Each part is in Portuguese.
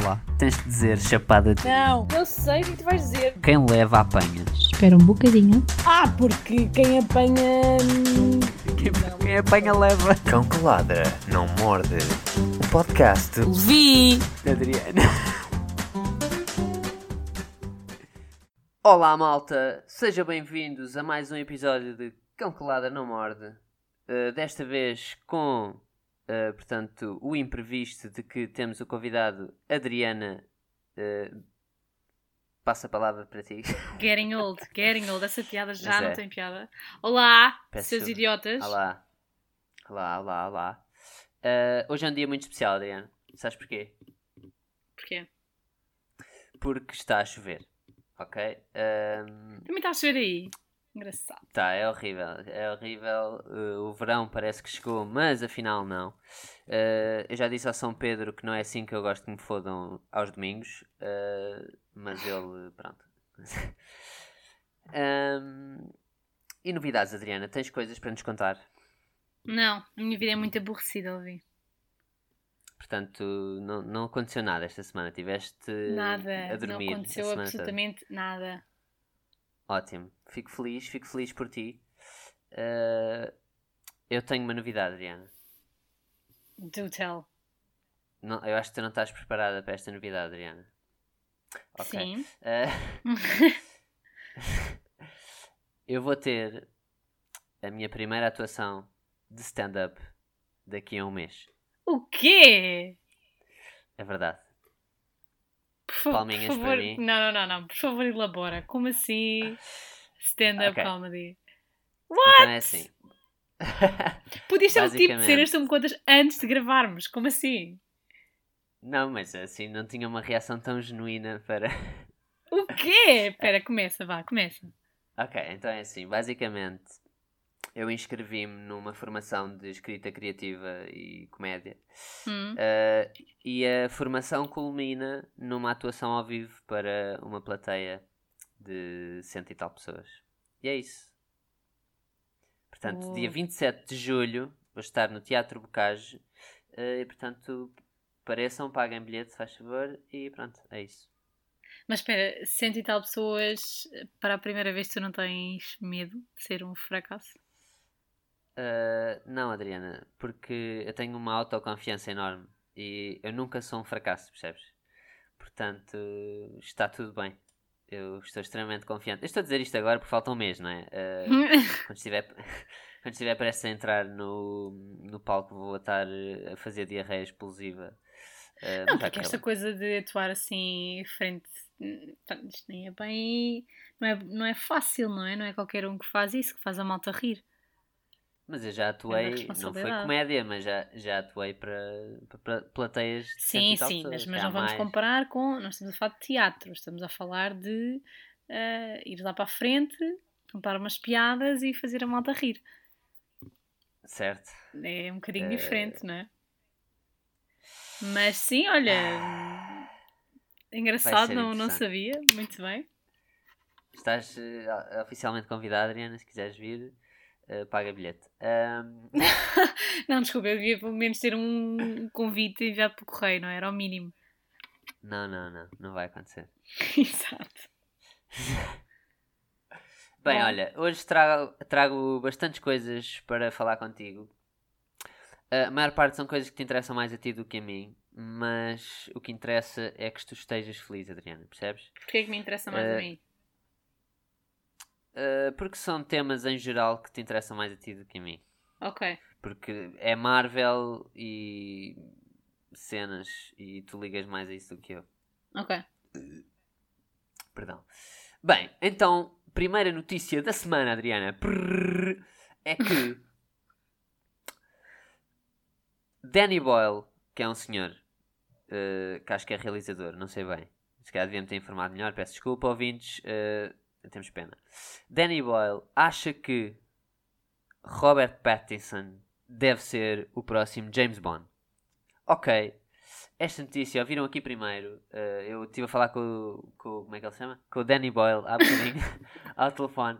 Olá. Tens de dizer chapada de. Não, eu sei o que tu vais dizer. Quem leva apanha. Espera um bocadinho. Ah, porque quem apanha. Quem, quem apanha leva. Cão que ladra, não morde. O podcast Levi! Adriana. Olá, malta. Sejam bem-vindos a mais um episódio de Cão que Ladra Não Morde. Uh, desta vez com, uh, portanto, o imprevisto de que temos o convidado Adriana. Uh, passa a palavra para ti. Getting old, getting old. Essa piada já Pois não é. tem piada. Olá, Peço seus idiotas. Olá. Olá, olá, olá. Uh, hoje é um dia muito especial, Adriana. Sabes porquê? Porquê? Porque está a chover. Ok? Um, Também está a chover aí. Engraçado. Tá, é horrível. É horrível. Uh, o verão parece que chegou, mas afinal não. Uh, eu já disse ao São Pedro que não é assim que eu gosto que me fodam aos domingos. uh, mas ele, pronto. Um, e novidades, Adriana? Tens coisas para nos contar? Não, a minha vida é muito aborrecida, ouvi. Portanto, não, não aconteceu nada esta semana. Tiveste Nada. a dormir. não aconteceu absolutamente nada. Ótimo. Fico feliz, fico feliz por ti. Uh, eu tenho uma novidade, Adriana. Do tell. Não, eu acho que tu não estás preparada para esta novidade, Adriana. Ok. Sim. Uh, eu vou ter a minha primeira atuação de stand-up daqui a um mês. O quê? É verdade. Fa- Palminhas por para favor. mim. Não, não, não, não. Por favor, elabora. Como assim? Stand-up Ok. comedy. Então é assim. Podias ter um tipo de cenas que me contas antes de gravarmos. Como assim? não, mas assim não tinha uma reação tão genuína para. O quê? Espera, começa, vá, começa. Ok, então é assim. Basicamente, eu inscrevi-me numa formação de escrita criativa e comédia. Hum. Uh, e a formação culmina numa atuação ao vivo para uma plateia de cento e tal pessoas. E é isso. Portanto, Oh. dia 27 de julho vou estar no Teatro Bocage uh, e, portanto, pareçam, paguem bilhete, se faz favor, e pronto, é isso. Mas espera, cento e tal pessoas, para a primeira vez tu não tens medo de ser um fracasso? Uh, não, Adriana, porque eu tenho uma autoconfiança enorme e eu nunca sou um fracasso, percebes? Portanto, está tudo bem. Eu estou extremamente confiante. Eu estou a dizer isto agora porque falta um mês, não é? Uh, quando, estiver, quando estiver prestes a entrar no, no palco, vou estar a fazer diarreia explosiva. Uh, não, porque esta coisa de atuar assim frente. Isto nem é bem. Não é, não é fácil, não é? Não é qualquer um que faz isso, que faz a malta rir. Mas eu já atuei, não foi comédia, mas já, já atuei para, para, plateias de Sim, sim, mas, mas não vamos mais. comparar com. Nós estamos a falar de teatro, estamos a falar de eh, ir lá para a frente, contar umas piadas e fazer a malta rir. Certo. É um bocadinho Eh, diferente, não é? Mas sim, olha. Engraçado, ser não, não sabia. Muito bem. Estás eh, oficialmente convidada, Adriana, se quiseres vir, eh, paga bilhete. Ahm, Não, desculpa, eu devia pelo menos ter um convite enviado por correio, não é? era? o mínimo. não, não, não, não vai acontecer. Exato. Bem, Bom. olha, hoje trago, trago bastantes coisas para falar contigo. A maior parte são coisas que te interessam mais a ti do que a mim, mas o que interessa é que tu estejas feliz, Adriana, percebes? Porquê é que me interessa mais a Eh, mim? Uh, porque são temas em geral que te interessam mais a ti do que a mim. Ok. Porque é Marvel e cenas e tu ligas mais a isso do que eu. Ok. Perdão. Bem, então, primeira notícia da semana, Adriana, prrr, é que Danny Boyle, que é um senhor, eh, que acho que é realizador, não sei bem, se calhar devia-me ter informado melhor, peço desculpa, ouvintes, eh, temos pena. Danny Boyle acha que Robert Pattinson deve ser o próximo James Bond. Ok, esta notícia, ouviram aqui primeiro. eh, eu estive a falar com, o- com. Como é que ele se chama? Com o Danny Boyle há bocadinho, ao telefone.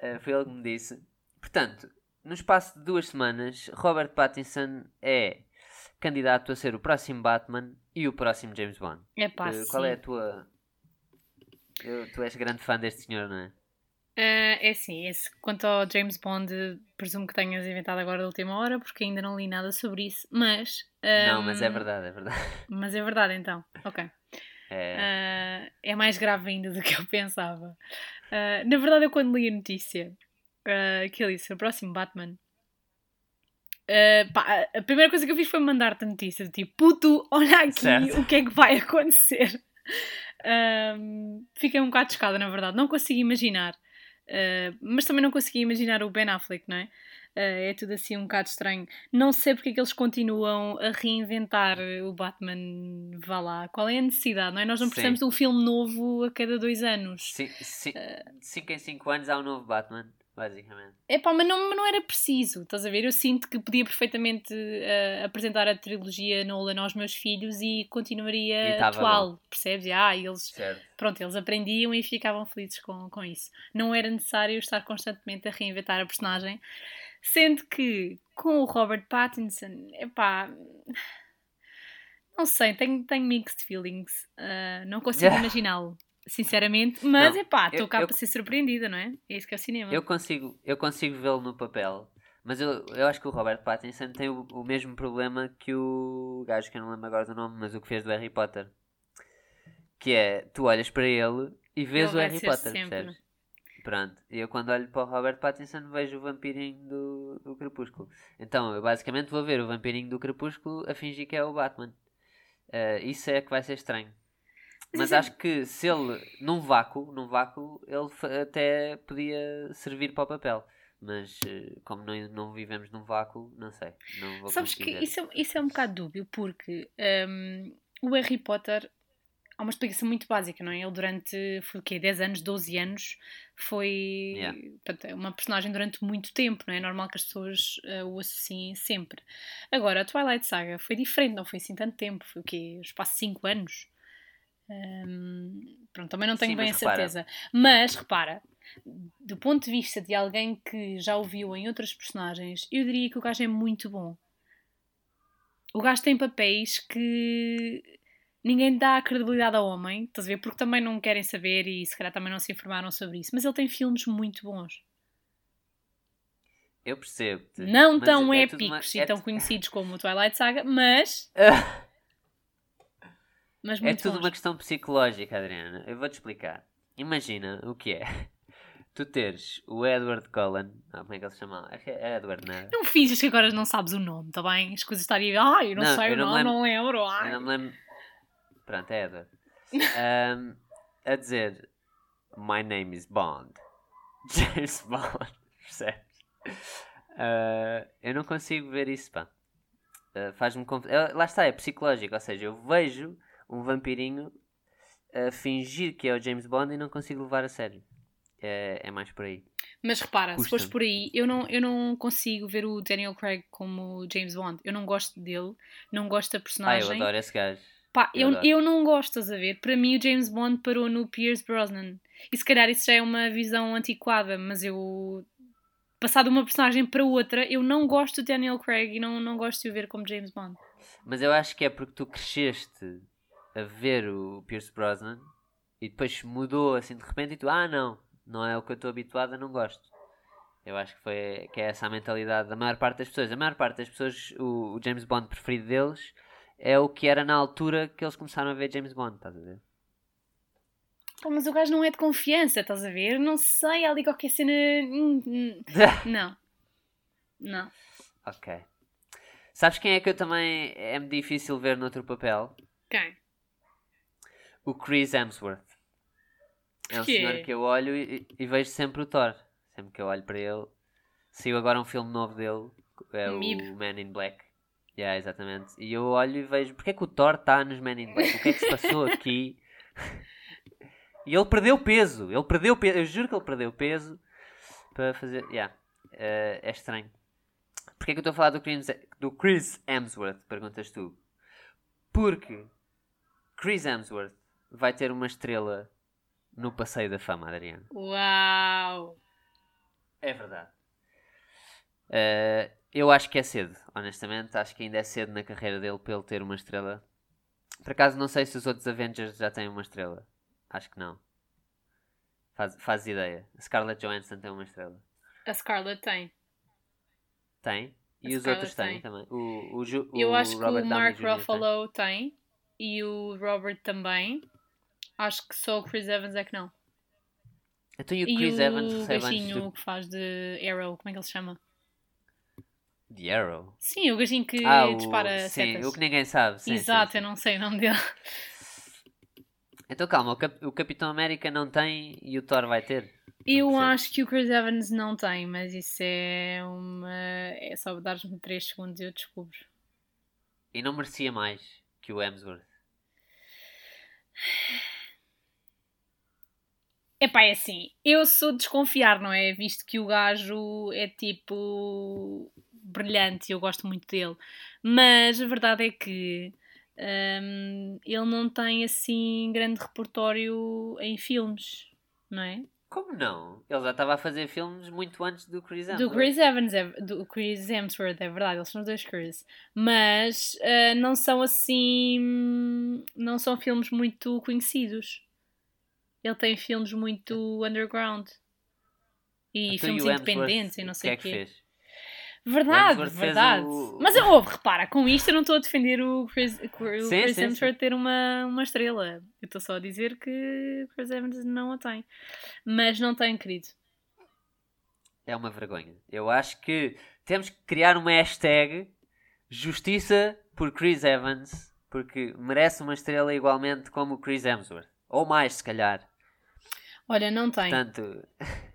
Eh, foi ele que me disse. Portanto, no espaço de duas semanas, Robert Pattinson é candidato a ser o próximo Batman e o próximo James Bond. É pá, Eh, qual é a tua. Eu- tu és grande fã deste senhor, não é? Ah, é assim, esse, quanto ao James Bond, presumo que tenhas inventado agora da última hora, porque ainda não li nada sobre isso, mas... Não, mas é ahm, verdade, é verdade. Mas é verdade, então. Ok. É, Ah, é mais grave ainda do que eu pensava. Ah, na verdade, eu quando li a notícia que ele disse o próximo Batman, ah, pá, a primeira coisa que eu fiz foi mandar-te a notícia, tipo, puto, olha aqui Certo. o que é que vai acontecer. Ahm, fiquei um bocado chocada, na verdade. Não consigo imaginar. Ah, mas também não consegui imaginar o Ben Affleck, não é? Ah, é tudo assim um bocado estranho. Não sei porque é que eles continuam a reinventar o Batman. Vá lá. Qual é a necessidade, não é? Nós não Sim. precisamos de um filme novo a cada dois anos. 5 em 5 anos há um novo Batman, basicamente. É pá, mas não, não era preciso, estás a ver? Eu sinto que podia perfeitamente ah, apresentar a trilogia Nolan aos meus filhos e E continuaria tava atual, percebes? Ah, eles Certo. pronto, eles aprendiam e ficavam felizes com, com isso. Não era necessário estar constantemente a reinventar a personagem, sendo que com o Robert Pattinson, epá, não sei, tenho, tenho mixed feelings, Ah, não consigo Yeah. imaginá-lo, sinceramente, mas epá, eu- estou cá eu- para ser surpreendida, não é? É isso que é o cinema. Eu consigo, eu consigo vê-lo no papel, mas eu, eu acho que o Robert Pattinson tem o, o mesmo problema que o gajo que eu não lembro agora do nome, mas o que fez do Harry Potter. Que é, tu olhas para ele e vês Ele o Harry Potter, percebes? Pronto, e eu quando olho para o Robert Pattinson vejo o vampirinho do, do Crepúsculo. Então, eu basicamente vou ver o vampirinho do Crepúsculo a fingir que é o Batman. Eh, isso é que vai ser estranho. Mas acho que se ele, num vácuo, num vácuo, ele até podia servir para o papel. Mas eh, como não, não vivemos num vácuo, não sei. Não Sabes que isso é, isso é um bocado dúbio, porque hum, o Harry Potter há uma explicação muito básica, não é? Ele durante, foi o quê? 10 anos, 12 anos, foi Yeah. portanto, é uma personagem durante muito tempo, não é? É normal que as pessoas eh, o associem sempre. Agora, a Twilight Saga foi diferente, não foi assim tanto tempo, foi o quê? Espaço de 5 anos. Hum, pronto, também não tenho Sim, bem a repara. certeza. Mas, repara, do ponto de vista de alguém que já o viu em outras personagens, eu diria que o gajo é muito bom. O gajo tem papéis que ninguém dá credibilidade ao homem, estás a ver? Porque também não querem saber e se calhar também não se informaram sobre isso. Mas ele tem filmes muito bons. Eu percebo. Não tão é épicos uma- e é tão tu- conhecidos como o Twilight Saga, mas. mas É muito tudo bons. uma questão psicológica, Adriana. Eu vou-te explicar. Imagina o que é. Tu teres o Edward Cullen. Ah, como é que ele se chama? Acho que é Edward, não é? Não finges que agora não sabes o nome, tá bem? As coisas estarem. Ai, eu não, Não, sei eu o nome, lembro. não lembro. Ai. Eu não me lembro. Pronto, é Edward. Ahm, a dizer: My name is Bond. James Bond. Percebes? Ah, eu não consigo ver isso, pá. Ah, Faz-me conf... Ah, Lá está, é psicológico. Ou seja, eu vejo um vampirinho a fingir que é o James Bond e não consigo levar a sério. É, é mais por aí. Mas repara, se Custa. fores por aí, eu não, eu não consigo ver o Daniel Craig como James Bond. Eu não gosto dele, não gosto da Ah, eu personagem. adoro esse gajo. Pá, Eu eu, eu não gosto, estás a ver? Para mim, o James Bond parou no Pierce Brosnan. E se calhar isso já é uma visão antiquada, mas eu. Passar de uma personagem para outra, eu não gosto do Daniel Craig e não, não gosto de o ver como James Bond. Mas eu acho que é porque tu cresceste a ver o Pierce Brosnan e depois mudou assim de repente e tu, ah não, não é o que eu estou habituado, não gosto. Eu acho que, foi, que é essa a mentalidade da maior parte das pessoas. A maior parte das pessoas, o, o James Bond preferido deles é o que era na altura que eles começaram a ver James Bond, estás a ver? Mas o gajo não é de confiança, estás a ver? Não sei, há ali qualquer cena. Hum, hum. Não. Não. ok. Sabes quem é que eu também é-me difícil ver noutro papel? Quem? O Chris Hemsworth. É um Porquê? senhor que eu olho e, e vejo sempre o Thor. Sempre que eu olho para ele. Saiu agora um filme novo dele. É o Mib. Man in Black. Yeah, exatamente. E eu olho e vejo porque é que o Thor está nos Man in Black? O que é que se passou aqui? e ele perdeu peso. Ele perdeu peso. Eu juro que ele perdeu peso para fazer. Yeah. Eh, é estranho. Porquê é que eu estou a falar do Chris, do Chris Hemsworth? Perguntas tu. Porque Chris Hemsworth vai ter uma estrela no Passeio da Fama, Adriano. Uau! É verdade. Eh, eu acho que é cedo, honestamente. Acho que ainda é cedo na carreira dele para ele ter uma estrela. Por acaso, não sei se os outros Avengers já têm uma estrela. Acho que não. Faz, faz ideia. A Scarlett Johansson tem uma estrela. A Scarlett tem. Tem? E A os outros têm tem. também. O, o, Ju- Eu o acho que Robert o Downey Mark Jr. tem. Ruffalo tem. E o Robert também. Acho que só o Chris Evans é que não. Então e o E Chris o Evans recebe antes gajinho do... que faz de Arrow, como é que ele se chama? The Arrow? Sim, o gajinho que Ah, o... dispara Sim, setas. o que ninguém sabe. Sim, Exato, sim, eu não sei o nome dele. Então calma, o, Cap- o Capitão América não tem e o Thor vai ter? Eu acho que o Chris Evans não tem, mas isso é uma. É só dar-me 3 segundos e eu descubro. E não merecia mais que o Hemsworth. Epá, é assim, eu sou de desconfiar, não é? Visto que o gajo é tipo brilhante e eu gosto muito dele. Mas a verdade é que hum, ele não tem assim grande repertório em filmes, não é? Como não? Ele já estava a fazer filmes muito antes do Chris Hemsworth. Do Chris Evans, é, do Chris Hemsworth, é verdade, eles são os dois Chris. Mas ah, não são assim. Não são filmes muito conhecidos. Ele tem filmes muito underground. E Então, filmes Hemsworth, independentes e não sei o que é que fez? Verdade, verdade. o- Mas ouve, repara, com isto eu não estou a defender o Chris, o Chris Sim, sim, Hemsworth ter uma, uma estrela. Eu estou só a dizer que o Chris Evans não a tem. Mas não tem, querido. É uma vergonha. Eu acho que temos que criar uma hashtag Justiça por Chris Evans, porque merece uma estrela igualmente como o Chris Hemsworth. Ou mais, se calhar. Olha, não tem. Portanto,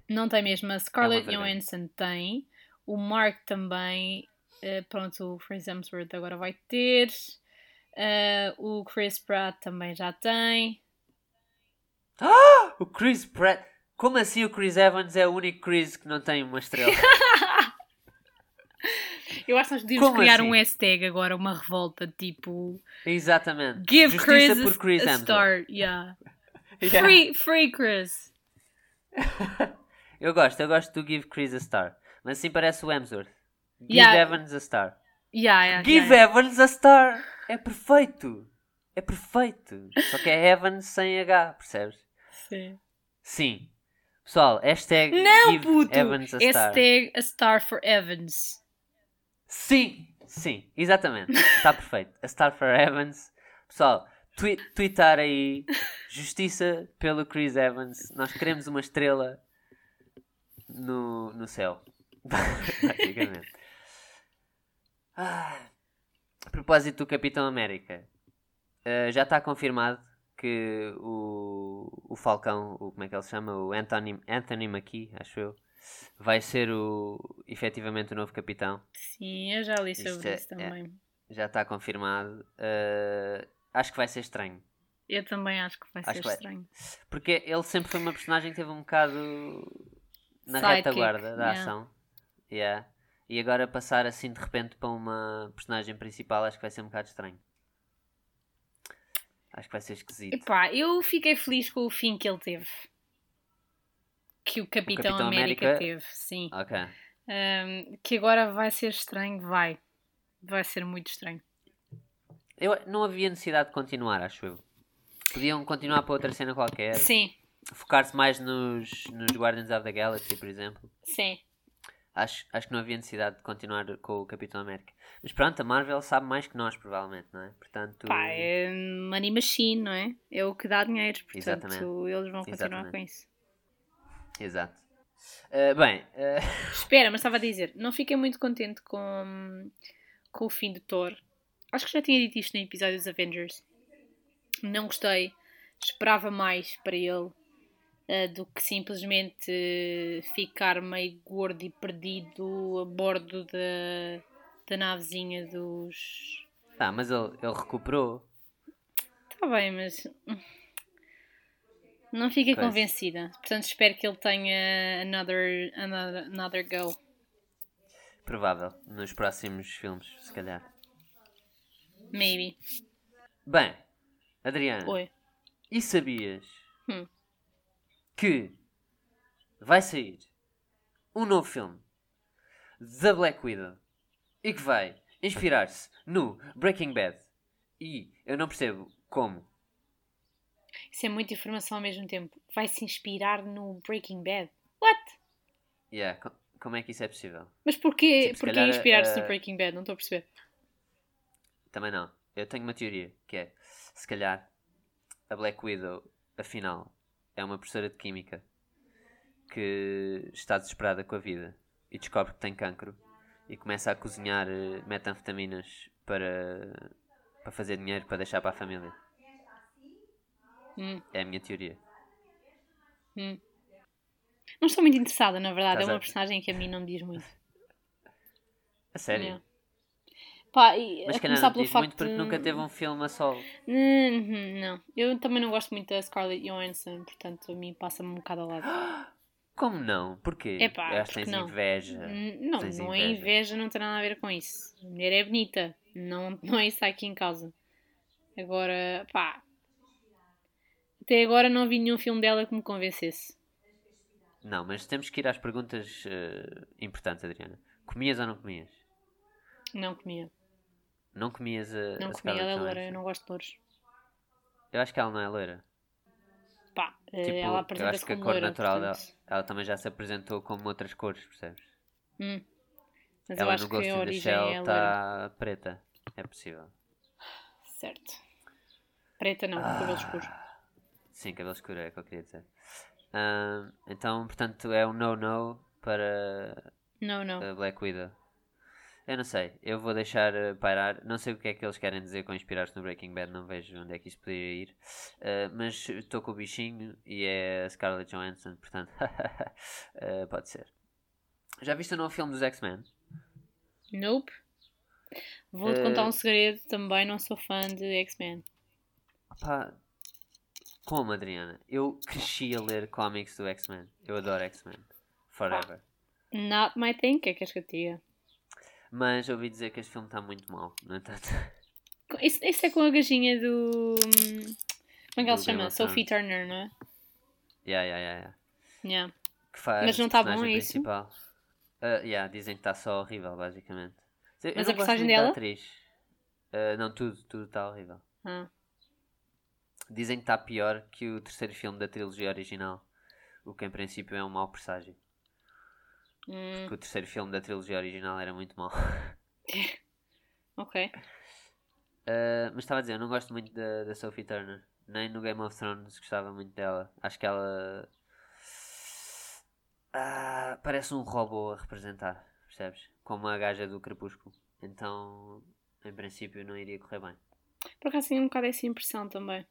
Não tem mesmo. A Scarlett vergonha. Johansson tem. O Mark também. eh, pronto, o Chris Hemsworth agora vai ter. Eh, o Chris Pratt também já tem. o Chris Pratt. Como assim o Chris Evans é o único Chris que não tem uma estrela? Eu acho que nós devíamos Como criar assim? um hashtag agora, uma revolta tipo. Exatamente. Give Justiça Chris por Chris a, a star. Yeah. Yeah. Free, free Chris. Eu gosto, eu gosto do Give Chris a Star. Mas assim parece o Hemsworth. Give Yeah. Evans a Star. Yeah, yeah, Give. Evans a Star! É perfeito! É perfeito! Só que é Evans sem H, percebes? Sim. Sim. Pessoal, hashtag Não, Give puto! Evans a Star. Hashtag a star for Evans. Sim, sim, exatamente. Está perfeito. A Star for Evans. Pessoal, twi tweetar aí justiça pelo Chris Evans. Nós queremos uma estrela no, no céu. Praticamente. Ah, a propósito do Capitão América, eh, já está confirmado que o, o Falcão, o, como é que ele se chama? O Anthony, Anthony Mackie, acho eu, vai ser o, efetivamente o novo capitão. Sim, eu já li Isto sobre é- isso também. Já está confirmado. Eh, acho que vai ser estranho. Eu também acho que vai Acho ser que vai. estranho. Porque ele sempre foi uma personagem que teve um bocado na Sidekick, retaguarda da yeah. ação. Yeah. E agora passar assim de repente para uma personagem principal acho que vai ser um bocado estranho. Acho que vai ser esquisito. Epá, eu fiquei feliz com o fim que ele teve. Que o Capitão, Capitão América, América- teve, sim. Ok. Ahm, que agora vai ser estranho, vai. Vai ser muito estranho. Eu, não havia necessidade de continuar, acho eu. Podiam continuar para outra cena qualquer. Sim, Focar-se mais nos, nos Guardians of the Galaxy, por exemplo. sim. Acho, acho que não havia necessidade de continuar com o Capitão América. Mas pronto, a Marvel sabe mais que nós, provavelmente, não é? Portanto, Pá, é money machine, não é? É o que dá dinheiro, portanto Exatamente. eles vão continuar Exatamente. com isso. exato. Uh, bem, uh, Espera, mas estava a dizer, não fiquei muito contente com, com o fim de Thor. Acho que já tinha dito isto no episódio dos Avengers. Não gostei. Esperava mais para ele eh, do que simplesmente ficar meio gordo e perdido a bordo da, da navezinha dos. ah, mas ele, ele recuperou. Está bem, mas. Não fiquei Pois. convencida. Portanto, espero que ele tenha another, another, another go. Provável, nos próximos filmes, se calhar. Maybe. Bem, Adriana, Oi. e sabias Hum. que vai sair um novo filme da Black Widow e que vai inspirar-se no Breaking Bad. E eu não percebo como. Isso é muita informação ao mesmo tempo. Vai se inspirar no Breaking Bad. What? Yeah, co- como é que isso é possível? Mas porquê, Tipo, porquê inspirar-se eh, no Breaking Bad? Não estou a perceber. Também não. Eu tenho uma teoria que é, se calhar, a Black Widow, afinal, é uma professora de química que está desesperada com a vida e descobre que tem cancro e começa a cozinhar eh, metanfetaminas para, para fazer dinheiro para deixar para a família. Hum, É a minha teoria. hum. Não estou muito interessada, na verdade. Estás é a- uma personagem que a mim não me diz muito. A sério. Yeah. Pá, e Mas a começar não pelo facto muito porque de- nunca teve um filme a solo. Uhum, Não, eu também não gosto muito da Scarlett Johansson, portanto a mim passa-me um bocado ao lado. Como não? Porquê? Acho que porque tens não? inveja. Não, Tens não é inveja. inveja, não tem nada a ver com isso. A mulher é bonita, não, não é isso aqui em causa. Agora, pá. Até agora não vi nenhum filme dela que me convencesse. Não, mas temos que ir às perguntas eh, importantes, Adriana. Comias ou não comias? Não comia. Não comias a, Não a ela é loira, eu não gosto de louros. Eu acho que ela não é loira. Pá, eh, Tipo, ela eu acho apresenta-se que a como cor natural dela, ela também já se apresentou como outras cores, percebes? hum. Mas eu ela acho no Ghost in the Shell é loira. está preta. É possível. Certo. Preta não, Ah. cabelo escuro. Sim, cabelo escuro é o que eu queria dizer. Ahm, então, portanto, é um no-no para Não, não. Black Widow. Eu não sei, eu vou deixar eh, pairar. Não sei o que é que eles querem dizer com inspirar-se no Breaking Bad, não vejo onde é que isso poderia ir. Eh, mas estou com o bichinho e é a Scarlett Johansson, portanto, eh, pode ser. Já viste o novo filme dos X-Men? Nope. Vou-te contar um segredo, também não sou fã de X-Men. Pá, como, Adriana? Eu cresci a ler cómics do X-Men. Eu adoro X-Men. Forever. Not my thing, o que é que queres que eu te diga? Mas ouvi dizer que este filme está muito mau, no entanto. Isso, isso é com a gajinha do. hum, Como é que ela se chama? Sophie. Turner, não é? yeah, yeah, yeah, yeah. Yeah. Que faz Mas não a tá bom, é isso? principal. Ah, yeah, dizem que está só horrível, basicamente. Eu Mas não a personagem da dela? atriz. Ah, não, tudo, tudo está horrível. Ah. Dizem que está pior que o terceiro filme da trilogia original. O que em princípio é um mau presságio. Hum, Porque o terceiro filme da trilogia original era muito mau. ok. Uh, mas estava a dizer, eu não gosto muito da, da Sophie Turner. Nem no Game of Thrones gostava muito dela. Acho que ela. Ah, parece um robô a representar, percebes? Como a gaja do Crepúsculo. Então, em princípio, não iria correr bem. Por acaso tenho um bocado essa impressão também.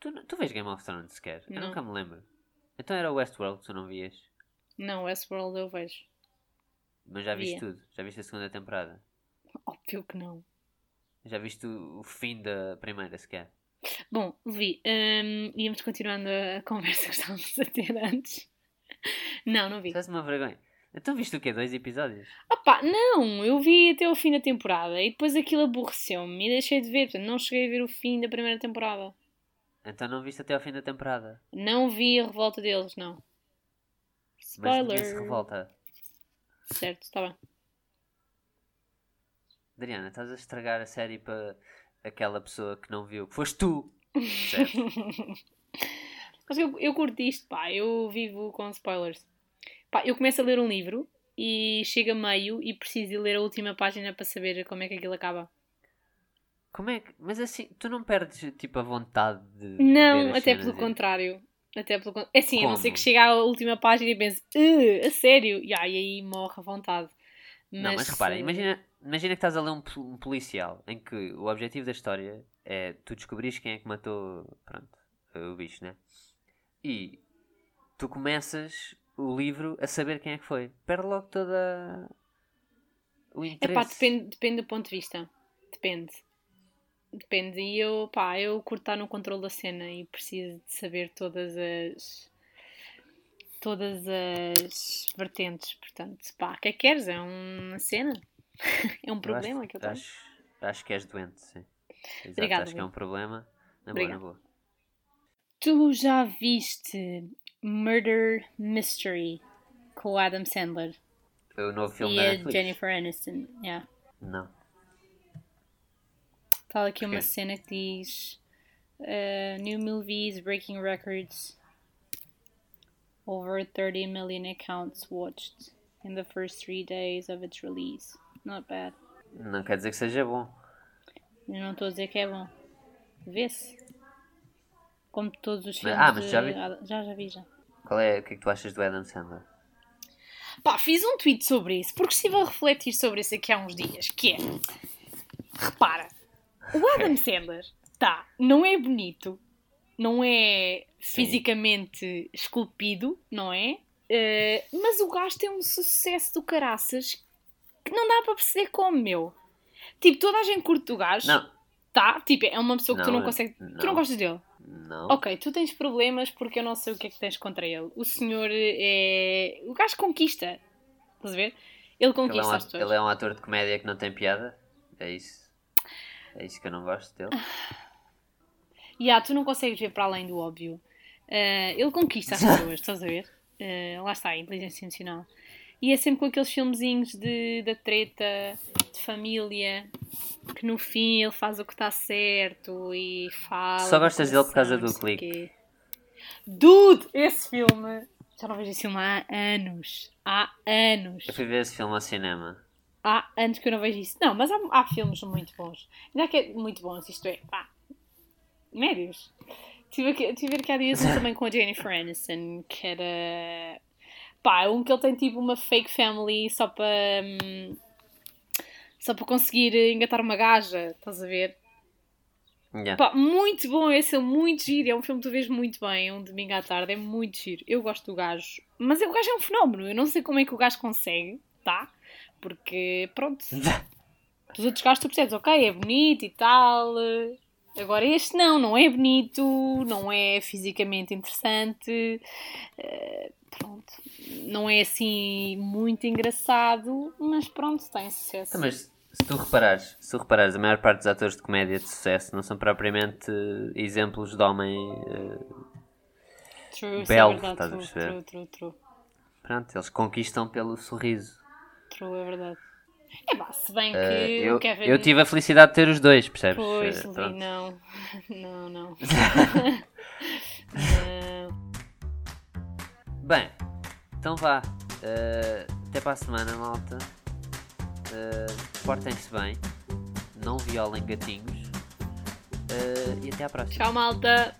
Tu, tu vês Game of Thrones sequer? Eu Não. nunca me lembro. Então era o Westworld que tu não vias. Não, Westworld eu vejo. Mas já viste Via. tudo. Já viste a segunda temporada. Óbvio que não. Já viste o, fim da primeira sequer. Bom, Levi, hum, íamos continuando a conversa que estávamos a ter antes. Não, não vi. Faz uma vergonha. Então viste o quê? Dois episódios? Opa, não, eu vi até o fim da temporada e depois aquilo aborreceu-me e deixei de ver, portanto não cheguei a ver o fim da primeira temporada. Então não viste até ao fim da temporada. Não vi a revolta deles, não. Mas ninguém Spoiler. se revolta. Certo, está bem. Adriana, estás a estragar a série para aquela pessoa que não viu, que foste tu. Certo? Mas eu, eu curto isto, pá, eu vivo com spoilers. Pá, eu começo a ler um livro e chego a meio e preciso de ler a última página para saber como é que aquilo acaba. Como é que. Mas assim, tu não perdes tipo a vontade de. Não, até pelo contrário. Até pelo É assim, a não ser Como? que chegue à última página e pense, "Uh, a sério? E aí, aí morre a vontade. Não, mas repara, eh, imagina, imagina que estás a ler um, um policial em que o objetivo da história é tu descobrires quem é que matou pronto, o bicho, né? E tu começas o livro a saber quem é que foi. Perde logo toda o É interesse. pá, depende, depende do ponto de vista. Depende. Depende. E eu, pá, eu curto estar no controle da cena e preciso de saber todas as. todas as vertentes. Portanto, pá, o que é que queres? É uma cena? é um problema acho, que eu tenho. acho, acho que és doente, sim. Exato, Obrigada, acho que é um problema. Na boa, na boa. Tu já viste Murder Mystery com o Adam Sandler Foi o novo filme e da Netflix. Jennifer Aniston? Yeah. Não. Está aqui uma cena que diz uh, New movies breaking records. Over 30 million accounts watched in the first three days of its release. Not bad. Não quer dizer que seja bom. Eu não estou a dizer que é bom. Vê-se. Como todos os Mas- filmes. ah, mas de- já vi. Já, já vi, já. Qual é, o que é que tu achas do Adam Sandler? Pá, fiz um tweet sobre isso, porque estive a refletir sobre isso aqui há uns dias, que é... Repara, o Adam Sandler, tá, não é bonito, não é fisicamente esculpido, não é? Eh, mas o gajo tem um sucesso do caraças que não dá para perceber como, meu. Tipo, toda a gente curte o gajo, Não, tá? Tipo, é uma pessoa que tu Não, não consegues... Tu não. não gostas dele? não. Ok, tu tens problemas porque eu não sei o que é que tens contra ele. O senhor é. O gajo conquista. Estás a ver? Ele Ele é, conquista um, as pessoas. ele é um ator de comédia que não tem piada. É isso. É isso que eu não gosto dele. E ah, tu não consegues ver para além do óbvio. Ah, ele conquista as pessoas, estás a ver? Ah, lá está, a inteligência emocional. E é sempre com aqueles filmezinhos de, da treta, de família, que no fim ele faz o que está certo e fala. Só gostas dele por causa do quê. Dude, esse filme! Já não vejo esse filme há anos. Há anos. Eu fui ver esse filme ao cinema. Há anos que eu não vejo isso. Não, mas há, há filmes muito bons. Ainda há que é muito bons, isto é, pá, médios. Tive, aqui, tive a ver que há dias também com a Jennifer Aniston, que era. Pá, um que ele tem tipo uma fake family só para. hum, só para conseguir engatar uma gaja, estás a ver? Yeah. Pá, muito bom esse, é muito giro. É um filme que tu vês muito bem, um domingo à tarde, é muito giro. Eu gosto do gajo, mas o gajo é um fenómeno. Eu não sei como é que o gajo consegue, tá? Porque, pronto, dos outros gajos tu percebes, ok, é bonito e tal. Agora este não, não é bonito, não é fisicamente interessante, eh, pronto, não é assim muito engraçado, mas pronto, tem sucesso. Então, mas se tu reparares, se tu reparares, a maior parte dos atores de comédia de sucesso não são propriamente exemplos de homem. True, isso belo, verdade, estás a perceber? true, true, true. pronto, eles conquistam pelo sorriso. True, é verdade. É pá, se bem que Eh, eu, Kevin. eu tive a felicidade de ter os dois, percebes? Pois, Eh, Li, pronto. não. Não, não. não. Bem, então vá. Eh, até para a semana, malta. Eh, Portem-se bem. Não violem gatinhos. Eh, e até à próxima. Tchau, malta.